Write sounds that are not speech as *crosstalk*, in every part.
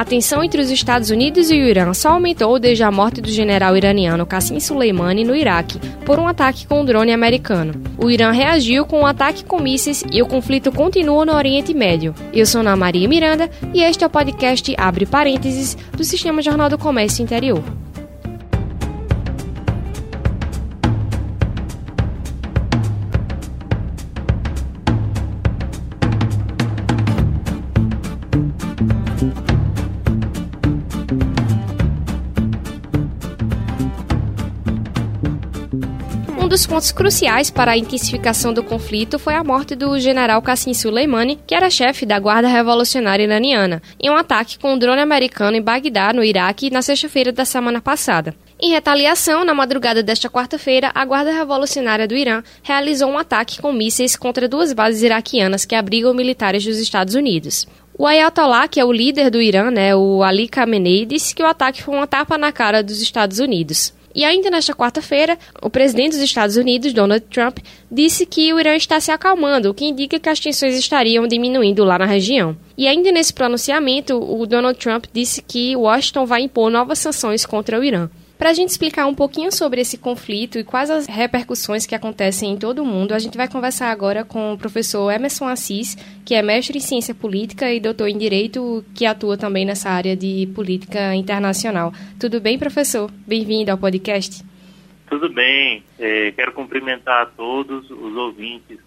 A tensão entre os Estados Unidos e o Irã só aumentou desde a morte do general iraniano Qassim Soleimani no Iraque por um ataque com um drone americano. O Irã reagiu com um ataque com mísseis e o conflito continua no Oriente Médio. Eu sou Ana Maria Miranda e este é o podcast Abre Parênteses do Sistema Jornal do Comércio Interior. Dos pontos cruciais para a intensificação do conflito foi a morte do general Qassim Soleimani, que era chefe da Guarda Revolucionária Iraniana, em um ataque com um drone americano em Bagdá, no Iraque, na sexta-feira da semana passada. Em retaliação, na madrugada desta quarta-feira, a Guarda Revolucionária do Irã realizou um ataque com mísseis contra duas bases iraquianas que abrigam militares dos Estados Unidos. O Ayatollah, que é o líder do Irã, né, o Ali Khamenei, disse que o ataque foi uma tapa na cara dos Estados Unidos. E ainda nesta quarta-feira, o presidente dos Estados Unidos, Donald Trump, disse que o Irã está se acalmando, o que indica que as tensões estariam diminuindo lá na região. E ainda nesse pronunciamento, o Donald Trump disse que Washington vai impor novas sanções contra o Irã. Para a gente explicar um pouquinho sobre esse conflito e quais as repercussões que acontecem em todo o mundo, a gente vai conversar agora com o professor Emerson Assis, que é mestre em ciência política e doutor em direito, que atua também nessa área de política internacional. Tudo bem, professor? Bem-vindo ao podcast. Tudo bem. É, quero cumprimentar a todos os ouvintes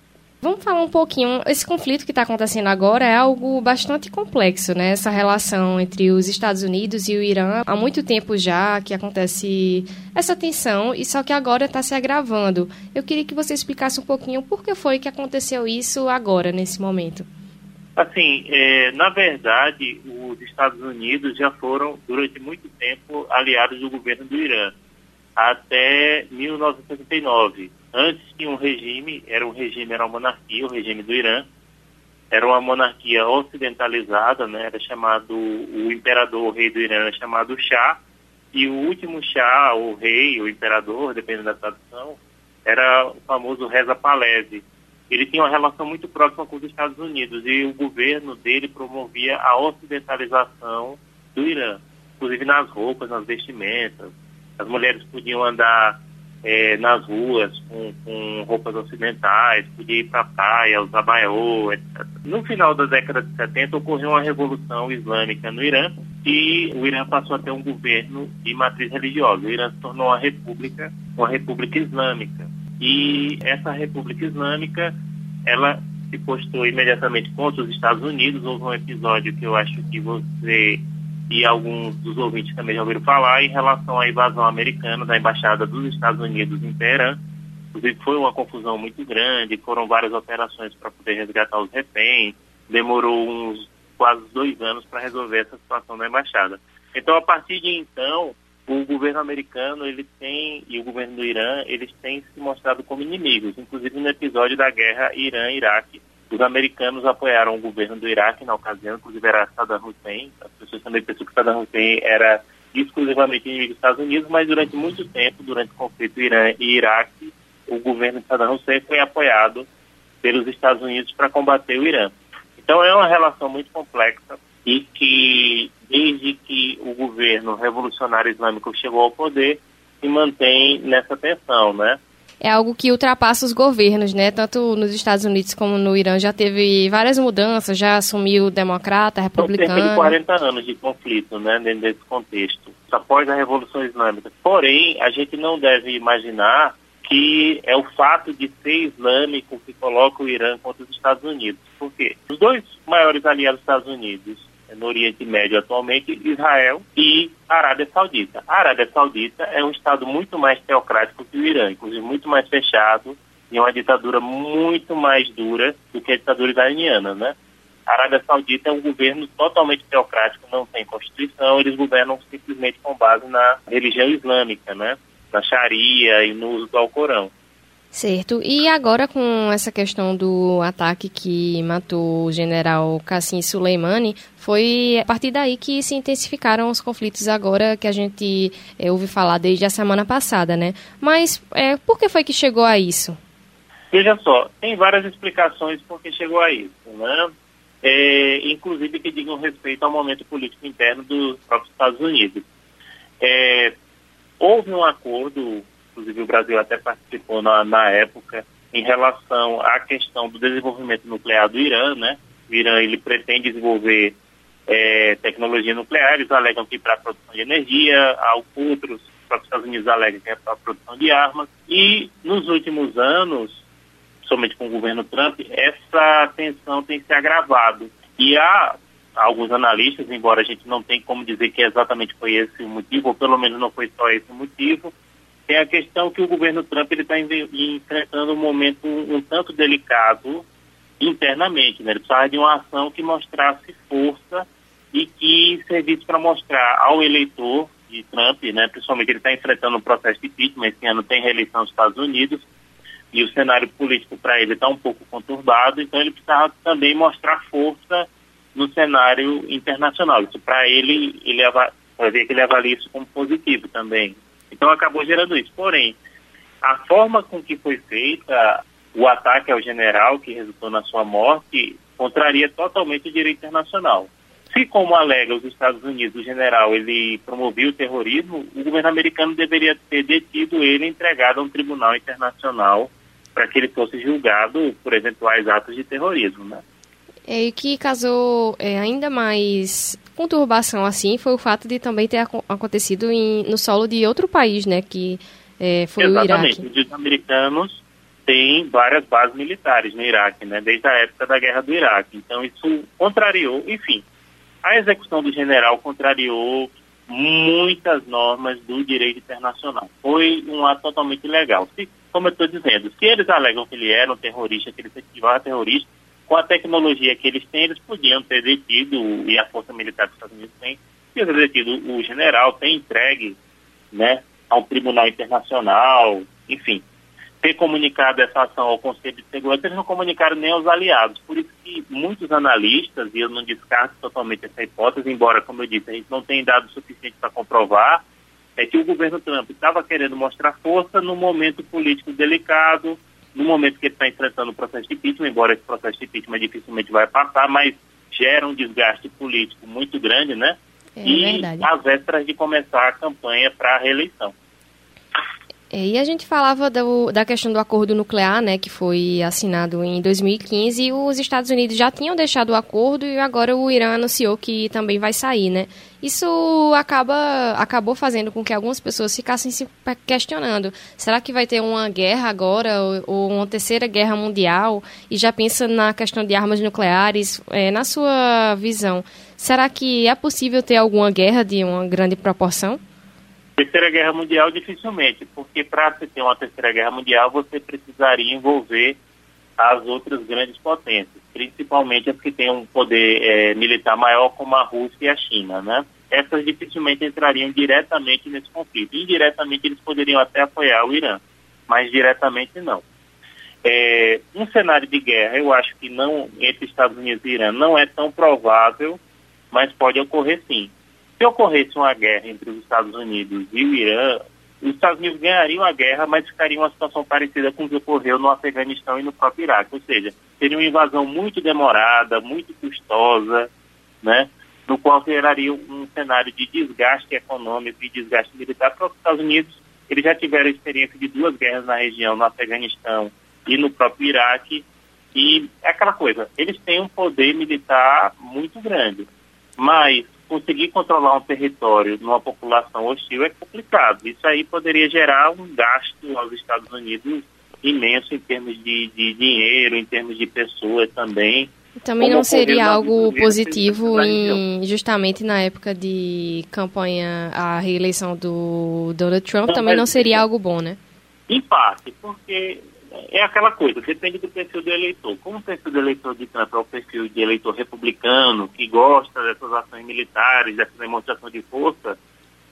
Vamos falar um pouquinho. Esse conflito que está acontecendo agora é algo bastante complexo, né? Essa relação entre os Estados Unidos e o Irã. Há muito tempo já que acontece essa tensão, e só que agora está se agravando. Eu queria que você explicasse um pouquinho por que foi que aconteceu isso agora, nesse momento. Assim, é, na verdade, os Estados Unidos já foram, durante muito tempo, aliados do governo do Irã, até 1979 Antes tinha um regime, era um regime, era uma monarquia, o regime do Irã. Era uma monarquia ocidentalizada, né? Era chamado, o imperador, o rei do Irã era chamado Shah. E o último Shah, o rei, o imperador, dependendo da tradução, era o famoso Reza Palese. Ele tinha uma relação muito próxima com os Estados Unidos e o governo dele promovia a ocidentalização do Irã, inclusive nas roupas, nas vestimentas. As mulheres podiam andar é, nas ruas com, com, roupas ocidentais, podia ir para a praia, usar baiô, etc. No final da década de 70 ocorreu uma revolução islâmica no Irã e o Irã passou a ter um governo de matriz religiosa. O Irã se tornou uma república, uma república islâmica. E essa república islâmica, ela se postou imediatamente contra os Estados Unidos. Houve um episódio que eu acho que você e alguns dos ouvintes também já ouviram falar em relação à invasão americana da Embaixada dos Estados Unidos em Teherã. Inclusive foi uma confusão muito grande, foram várias operações para poder resgatar os reféns, demorou uns quase dois anos para resolver essa situação da Embaixada. Então, a partir de então, o governo americano ele tem e o governo do Irã eles têm se mostrado como inimigos, inclusive no episódio da guerra Irã-Iraque, os americanos apoiaram o governo do Iraque na ocasião, inclusive era Saddam Hussein. As pessoas também pensam que Saddam Hussein era exclusivamente inimigo dos Estados Unidos, mas durante muito tempo, durante o conflito Irã e Iraque, o governo de Saddam Hussein foi apoiado pelos Estados Unidos para combater o Irã. Então é uma relação muito complexa e que, desde que o governo revolucionário islâmico chegou ao poder, se mantém nessa tensão, né? É algo que ultrapassa os governos, né? Tanto nos Estados Unidos como no Irã já teve várias mudanças, já assumiu democrata, republicano. São cerca de 40 anos de conflito, né, dentro desse contexto, após a Revolução Islâmica. Porém, a gente não deve imaginar que é o fato de ser islâmico que coloca o Irã contra os Estados Unidos. Por quê? Os dois maiores aliados dos Estados Unidos, no Oriente Médio atualmente, Israel e Arábia Saudita. A Arábia Saudita é um Estado muito mais teocrático que o Irã, inclusive muito mais fechado e uma ditadura muito mais dura do que a ditadura iraniana, né? A Arábia Saudita é um governo totalmente teocrático, não tem constituição, eles governam simplesmente com base na religião islâmica, né? Na Sharia e no uso do Alcorão. Certo. E agora com essa questão do ataque que matou o general Qassim Soleimani, foi a partir daí que se intensificaram os conflitos agora que a gente é, ouve falar desde a semana passada, né? Mas é, por que foi que chegou a isso? Veja só, tem várias explicações por que chegou a isso, né? é, inclusive que digam respeito ao momento político interno dos próprios Estados Unidos. É, houve um acordo, inclusive o Brasil até participou na, na época, em relação à questão do desenvolvimento nuclear do Irã, né? O Irã ele pretende desenvolver é, tecnologia nuclear, eles alegam que para a produção de energia, outros, os Estados Unidos alegam que é para a produção de armas, e nos últimos anos, somente com o governo Trump, essa tensão tem se agravado. E há alguns analistas, embora a gente não tenha como dizer que exatamente foi esse o motivo, ou pelo menos não foi só esse o motivo, tem a questão que o governo Trump está enfrentando um momento um, um tanto delicado internamente. Né? Ele precisava de uma ação que mostrasse força e que servisse para mostrar ao eleitor de Trump, né, principalmente ele está enfrentando um processo de impeachment, esse ano tem reeleição nos Estados Unidos, e o cenário político para ele está um pouco conturbado, então ele precisava também mostrar força no cenário internacional. Isso para ele, ele vai ver que ele avalia isso como positivo também. Então acabou gerando isso. Porém, a forma com que foi feita o ataque ao general, que resultou na sua morte, contraria totalmente o direito internacional. Se, como alega os Estados Unidos, o general ele promovia o terrorismo, o governo americano deveria ter detido ele e entregado a um tribunal internacional para que ele fosse julgado por eventuais atos de terrorismo, né? É, e que causou é, ainda mais conturbação assim foi o fato de também ter ac acontecido em, no solo de outro país, né? Que é, foi Exatamente. o Iraque. Os americanos têm várias bases militares no Iraque, né? Desde a época da guerra do Iraque. Então isso contrariou, enfim, a execução do general contrariou muitas normas do direito internacional. Foi um ato totalmente ilegal. Se, como eu estou dizendo, se eles alegam que ele era um terrorista, que ele se ativava terrorista, com a tecnologia que eles têm, eles podiam ter detido, e a Força Militar dos Estados Unidos tem, ter detido o general, ter entregue né, a um tribunal internacional, enfim, ter comunicado essa ação ao Conselho de Segurança, eles não comunicaram nem aos aliados. Por isso que muitos analistas, e eu não descarto totalmente essa hipótese, embora, como eu disse, a gente não tem dados suficientes para comprovar, é que o governo Trump estava querendo mostrar força num momento político delicado, no momento que ele está enfrentando o processo de impeachment, embora esse processo de impeachment dificilmente vai passar, mas gera um desgaste político muito grande, né? É e verdade. às vésperas de começar a campanha para a reeleição. É, e a gente falava do, da questão do acordo nuclear, né, que foi assinado em 2015, e os Estados Unidos já tinham deixado o acordo e agora o Irã anunciou que também vai sair, né? Isso acaba, acabou fazendo com que algumas pessoas ficassem se questionando, será que vai ter uma guerra agora, ou, uma terceira guerra mundial? E já pensa na questão de armas nucleares, é, na sua visão, será que é possível ter alguma guerra de uma grande proporção? Terceira Guerra Mundial, dificilmente, porque para ter uma Terceira Guerra Mundial, você precisaria envolver as outras grandes potências, principalmente as que têm um poder é, militar maior, como a Rússia e a China, né? Essas dificilmente entrariam diretamente nesse conflito. Indiretamente, eles poderiam até apoiar o Irã, mas diretamente não. É, um cenário de guerra, eu acho que não entre Estados Unidos e Irã não é tão provável, mas pode ocorrer sim se ocorresse uma guerra entre os Estados Unidos e o Irã, os Estados Unidos ganhariam a guerra, mas ficaria uma situação parecida com o que ocorreu no Afeganistão e no próprio Iraque. Ou seja, seria uma invasão muito demorada, muito custosa, né? no qual geraria um cenário de desgaste econômico e desgaste militar para os Estados Unidos. Eles já tiveram experiência de duas guerras na região, no Afeganistão e no próprio Iraque, e é aquela coisa, eles têm um poder militar muito grande, mas conseguir controlar um território numa população hostil é complicado. Isso aí poderia gerar um gasto aos Estados Unidos imenso em termos de, de dinheiro, em termos de pessoas também. Também não seria algo positivo em, justamente na época de campanha a reeleição do Donald Trump, também não seria algo bom, né? Em parte, porque é aquela coisa, depende do perfil do eleitor. Como o perfil do eleitor de Trump é o perfil de eleitor republicano, que gosta dessas ações militares, dessa demonstração de força,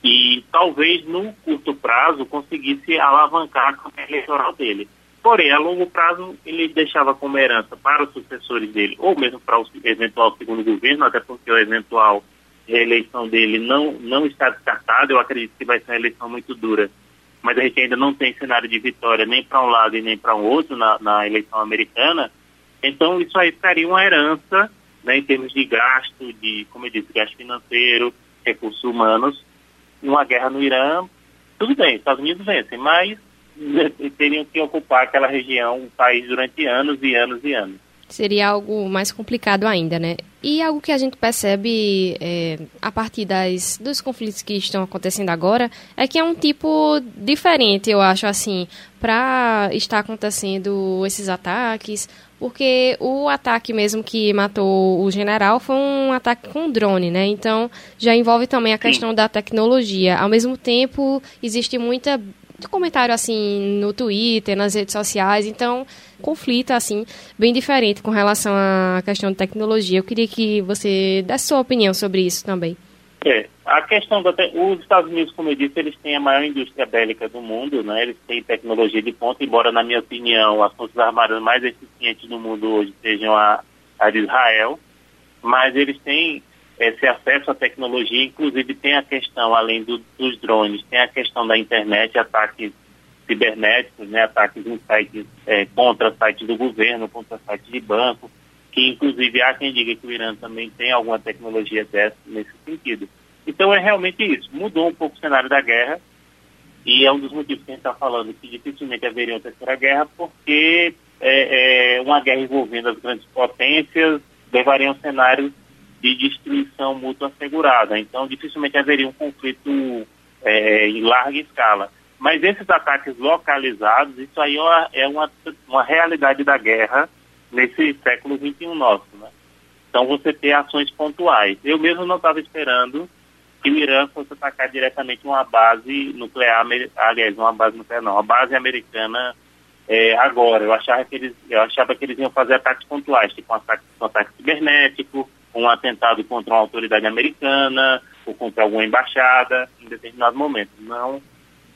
e talvez no curto prazo conseguisse alavancar a campanha eleitoral dele. Porém, a longo prazo, ele deixava como herança para os sucessores dele, ou mesmo para o eventual segundo governo, até porque a eventual reeleição dele não, não está descartada. Eu acredito que vai ser uma eleição muito dura mas a gente ainda não tem cenário de vitória nem para um lado e nem para um outro na, na, eleição americana. Então, isso aí seria uma herança né, em termos de gasto, de, como eu disse, gasto financeiro, recursos humanos, uma guerra no Irã, tudo bem, Estados Unidos vencem, mas teriam que ocupar aquela região, um país durante anos e anos e anos. Seria algo mais complicado ainda, né? E algo que a gente percebe é, a partir das, dos conflitos que estão acontecendo agora é que é um tipo diferente, eu acho, assim, para estar acontecendo esses ataques, porque o ataque mesmo que matou o general foi um ataque com drone, né? Então já envolve também a questão da tecnologia. Ao mesmo tempo, existe muita comentário assim no Twitter, nas redes sociais, então conflito assim bem diferente com relação à questão de tecnologia. Eu queria que você desse sua opinião sobre isso também. É, a questão da os Estados Unidos, como eu disse, eles têm a maior indústria bélica do mundo, né? Eles têm tecnologia de ponta, embora na minha opinião as forças armadas mais eficientes do mundo hoje sejam a, a de Israel, mas eles têm esse acesso à tecnologia, inclusive tem a questão, além do, dos drones, tem a questão da internet, ataques cibernéticos, né, ataques em sites é, contra sites do governo, contra sites de banco, que inclusive há quem diga que o Irã também tem alguma tecnologia dessa nesse sentido. Então é realmente isso, mudou um pouco o cenário da guerra, e é um dos motivos que a gente está falando que dificilmente haveria uma terceira guerra, porque é, é, uma guerra envolvendo as grandes potências levaria a um cenário de destruição mútua assegurada. Então, dificilmente haveria um conflito é, em larga escala. Mas esses ataques localizados, isso aí é uma, uma realidade da guerra nesse século XXI nosso. Né? Então, você ter ações pontuais. Eu mesmo não estava esperando que o Irã fosse atacar diretamente uma base nuclear, aliás, uma base nuclear não, uma base americana é, agora. Eu achava, que eles, eu achava que eles iam fazer ataques pontuais, tipo um ataque, um ataque cibernético, um atentado contra uma autoridade americana ou contra alguma embaixada em determinado momento. Não,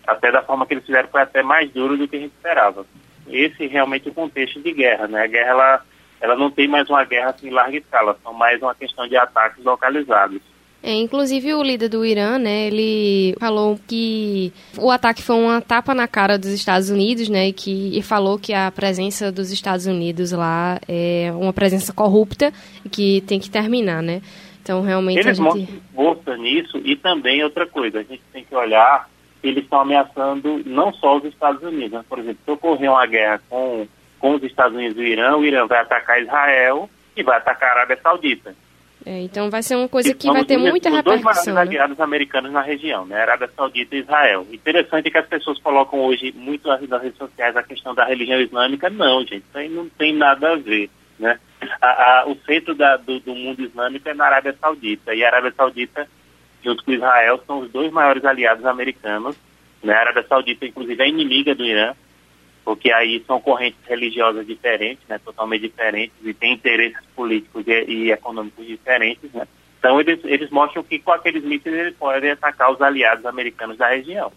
até da forma que eles fizeram foi até mais duro do que a gente esperava. Esse é realmente o contexto de guerra, né? A guerra ela, ela não tem mais uma guerra assim, em larga escala, são mais uma questão de ataques localizados. É, inclusive o líder do Irã, né, ele falou que o ataque foi uma tapa na cara dos Estados Unidos, né, e que e falou que a presença dos Estados Unidos lá é uma presença corrupta e que tem que terminar, né? Então realmente eles a gente mostram nisso e também outra coisa, a gente tem que olhar eles estão ameaçando não só os Estados Unidos, mas, por exemplo, se ocorrer uma guerra com com os Estados Unidos e o Irã, o Irã vai atacar Israel e vai atacar a Arábia Saudita. É, então vai ser uma coisa que vai ter muita repercussão. Os dois maiores né? aliados americanos na região, né? Arábia Saudita e Israel. Interessante que as pessoas colocam hoje muito nas redes sociais a questão da religião islâmica. Não, gente, isso aí não tem nada a ver, né? A, a, o centro da, do, do, mundo islâmico é na Arábia Saudita. E a Arábia Saudita, junto com Israel, são os dois maiores aliados americanos. Né? A Arábia Saudita, inclusive, é inimiga do Irã porque aí são correntes religiosas diferentes, né, totalmente diferentes, e têm interesses políticos e, e econômicos diferentes, né? Então eles, eles mostram que com aqueles mísseis eles podem atacar os aliados americanos da região.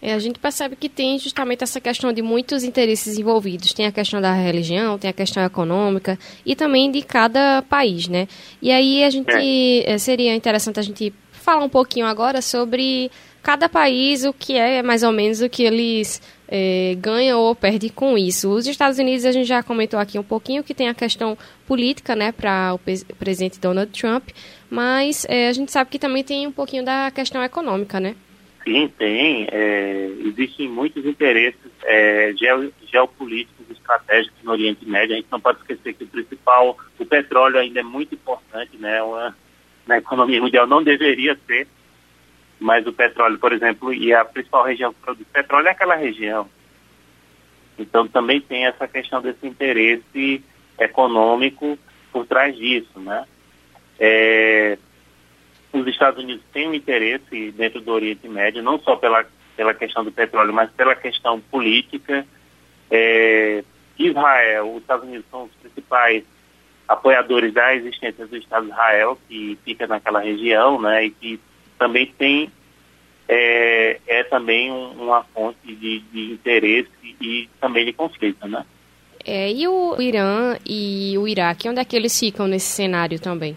É, a gente percebe que tem justamente essa questão de muitos interesses envolvidos. Tem a questão da religião, tem a questão econômica e também de cada país, né? E aí a gente é. Eh, seria interessante a gente falar um pouquinho agora sobre cada país, o que é mais ou menos o que eles é, ganha ou perde com isso. Os Estados Unidos, a gente já comentou aqui um pouquinho que tem a questão política, né, para o presidente Donald Trump, mas é, a gente sabe que também tem um pouquinho da questão econômica, né? Sim, tem. É, existem muitos interesses é, geopolíticos estratégicos no Oriente Médio. A gente não pode esquecer que o principal, o petróleo ainda é muito importante, né? Uma, na economia mundial não deveria ser, mas o petróleo, por exemplo, e a principal região que produz petróleo é aquela região. Então também tem essa questão desse interesse econômico por trás disso, né? É, os Estados Unidos têm um interesse dentro do Oriente Médio, não só pela, pela questão do petróleo, mas pela questão política. É, Israel, os Estados Unidos são os principais apoiadores da existência do Estado de Israel, que fica naquela região, né, e que também tem é, é também um, uma fonte de, de, interesse e também de conflito, né? É, e o Irã e o Iraque, onde é que eles ficam nesse cenário também?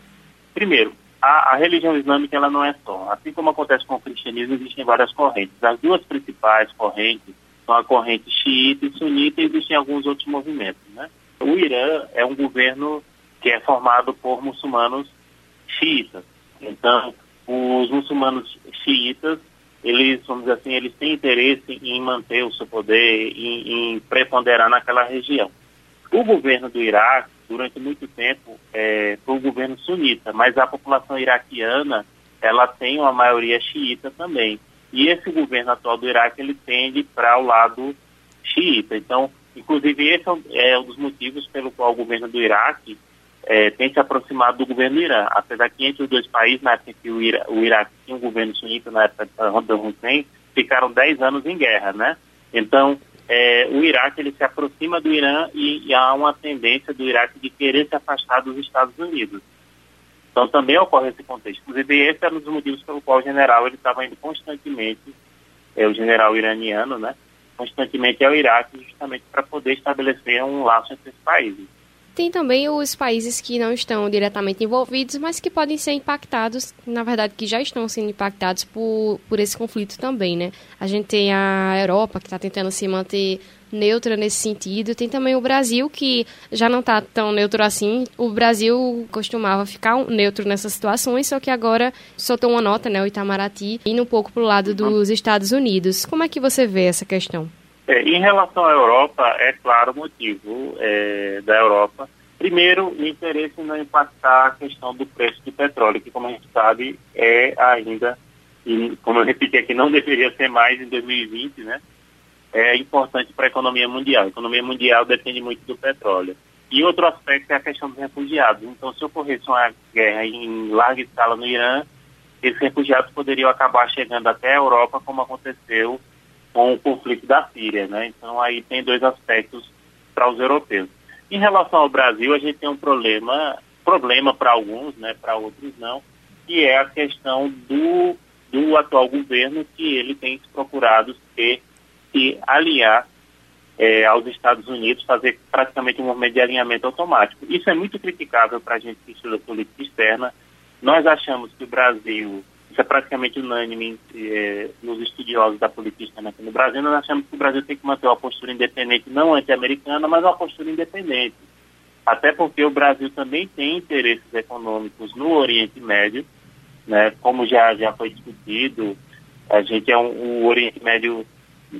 Primeiro, a, a, religião islâmica ela não é só. Assim como acontece com o cristianismo, existem várias correntes. As duas principais correntes são a corrente xiita e sunita e existem alguns outros movimentos, né? O Irã é um governo que é formado por muçulmanos xiitas. Então, os muçulmanos xiitas, eles, vamos dizer assim, eles têm interesse em manter o seu poder, em, em preponderar naquela região. O governo do Iraque, durante muito tempo, é, foi um governo sunita, mas a população iraquiana, ela tem uma maioria xiita também. E esse governo atual do Iraque, ele tende para o lado xiita. Então, inclusive, esse é um dos motivos pelo qual o governo do Iraque é, tem se aproximado do governo do Irã. Apesar que entre os dois países, na época que o, Ira, o Iraque tinha um governo sunita, na época de Saddam Hussein, ficaram 10 anos em guerra, né? Então, é, o Iraque ele se aproxima do Irã e, e, há uma tendência do Iraque de querer se afastar dos Estados Unidos. Então também ocorre esse contexto. Inclusive esse era um dos motivos pelo qual o general ele estava indo constantemente, é, o general iraniano, né, constantemente ao Iraque justamente para poder estabelecer um laço entre esses países. Tem também os países que não estão diretamente envolvidos, mas que podem ser impactados, na verdade, que já estão sendo impactados por, por esse conflito também, né? A gente tem a Europa, que está tentando se manter neutra nesse sentido. Tem também o Brasil, que já não está tão neutro assim. O Brasil costumava ficar neutro nessas situações, só que agora soltou uma nota, né, o Itamaraty, indo um pouco para o lado dos Estados Unidos. Como é que você vê essa questão? É, em relação à Europa, é claro o motivo é, da Europa. Primeiro, o interesse em não impactar a questão do preço do petróleo, que, como a gente sabe, é ainda, e como eu repeti aqui, não *laughs* deveria ser mais em 2020, né? É importante para a economia mundial. A economia mundial depende muito do petróleo. E outro aspecto é a questão dos refugiados. Então, se ocorresse uma guerra em larga escala no Irã, esses refugiados poderiam acabar chegando até a Europa, como aconteceu com o conflito da Síria, né? Então aí tem dois aspectos para os europeus. Em relação ao Brasil, a gente tem um problema, problema para alguns, né? Para outros não, que é a questão do, do atual governo que ele tem procurado se, se alinhar é, aos Estados Unidos, fazer praticamente um movimento de alinhamento automático. Isso é muito criticável para a gente que estuda política externa. Nós achamos que o Brasil isso é praticamente unânime é, nos estudiosos da política externa aqui no Brasil, nós achamos que o Brasil tem que manter uma postura independente, não anti-americana, mas uma postura independente. Até porque o Brasil também tem interesses econômicos no Oriente Médio, né, como já, já foi discutido, a gente é um, o Oriente Médio,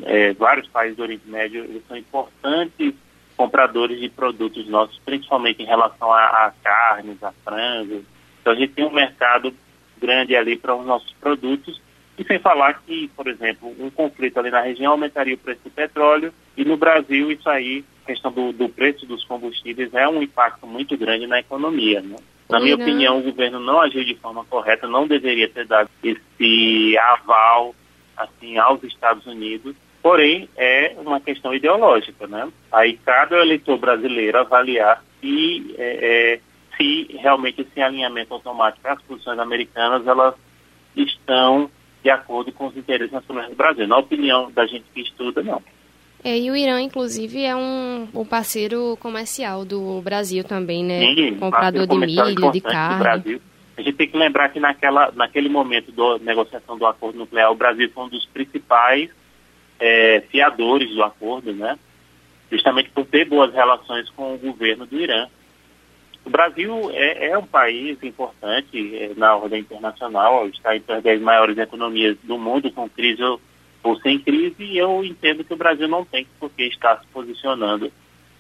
é, vários países do Oriente Médio, são importantes compradores de produtos nossos, principalmente em relação a, a carnes, a frangos. Então a gente tem um mercado grande ali para os nossos produtos. E sem falar que, por exemplo, um conflito ali na região aumentaria o preço do petróleo e no Brasil isso aí, a questão do, do preço dos combustíveis é um impacto muito grande na economia. Né? Na minha opinião, o governo não agiu de forma correta, não deveria ter dado esse aval assim aos Estados Unidos. Porém, é uma questão ideológica, né? Aí cada eleitor brasileiro avaliar se é, é se realmente esse alinhamento automático às posições americanas elas estão de acordo com os interesses nacionais do Brasil. Na opinião da gente que estuda, não. É, e o Irã, inclusive, é um, um parceiro comercial do Brasil também, né? Sim, Comprador de milho, de carne. A gente tem que lembrar que naquela, naquele momento da negociação do acordo nuclear, o Brasil foi um dos principais é, fiadores do acordo, né? Justamente por ter boas relações com o governo do Irã. O Brasil é, é um país importante é, na ordem internacional, está entre as 10 maiores economias do mundo, com crise ou, sem crise, e eu entendo que o Brasil não tem por que estar se posicionando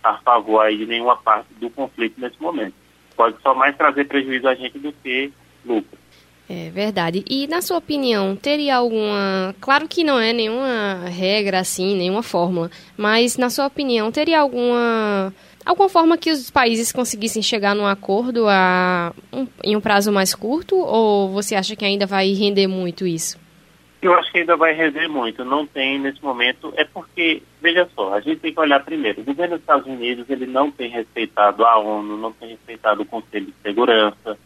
a favor de nenhuma parte do conflito nesse momento. Pode só mais trazer prejuízo a gente do que lucro. É verdade. E na sua opinião, teria alguma. Claro que não é nenhuma regra assim, nenhuma fórmula, mas na sua opinião, teria alguma alguma forma que os países conseguissem chegar num acordo a, um, em um prazo mais curto? Ou você acha que ainda vai render muito isso? Eu acho que ainda vai render muito. Não tem nesse momento. É porque, veja só, a gente tem que olhar primeiro. O governo dos Estados Unidos ele não tem respeitado a ONU, não tem respeitado o Conselho de Segurança.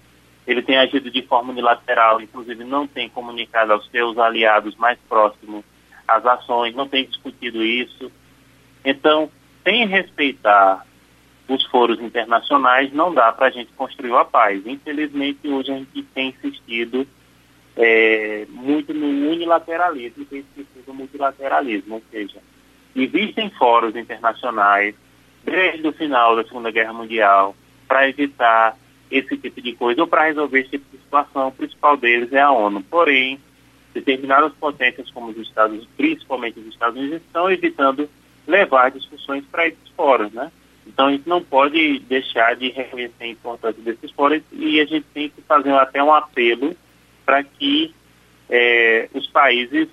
Ele tem agido de forma unilateral, inclusive não tem comunicado aos seus aliados mais próximos as ações, não tem discutido isso. Então, sem respeitar os foros internacionais, não dá para a gente construir a paz. Infelizmente, hoje a gente tem insistido é, muito no unilateralismo, tem insistido no multilateralismo, ou seja, existem fóruns internacionais desde o final da Segunda Guerra Mundial, para evitar esse tipo de coisa ou para resolver esse tipo de situação. O principal deles é a ONU. Porém, determinadas potências, como os Estados, principalmente os Estados Unidos, estão evitando levar discussões para esses fóruns, né? Então a gente não pode deixar de reconhecer a importância desses fóruns e a gente tem que fazer até um apelo para que é, os países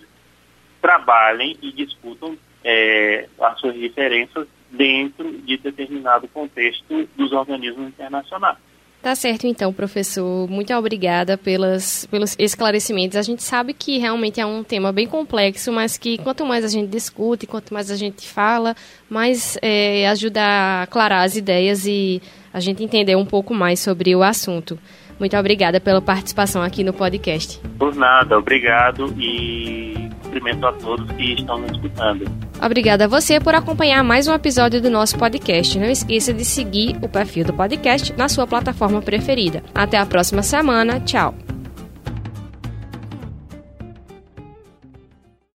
trabalhem e discutam é, as suas diferenças dentro de determinado contexto dos organismos internacionais. Tá certo, então, professor. Muito obrigada pelas, pelos esclarecimentos. A gente sabe que realmente é um tema bem complexo, mas que quanto mais a gente discute, quanto mais a gente fala, mais é, ajuda a aclarar as ideias e a gente entender um pouco mais sobre o assunto. Muito obrigada pela participação aqui no podcast. Por nada, obrigado e cumprimento a todos que estão nos escutando. Obrigada a você por acompanhar mais um episódio do nosso podcast. Não esqueça de seguir o perfil do podcast na sua plataforma preferida. Até a próxima semana. Tchau.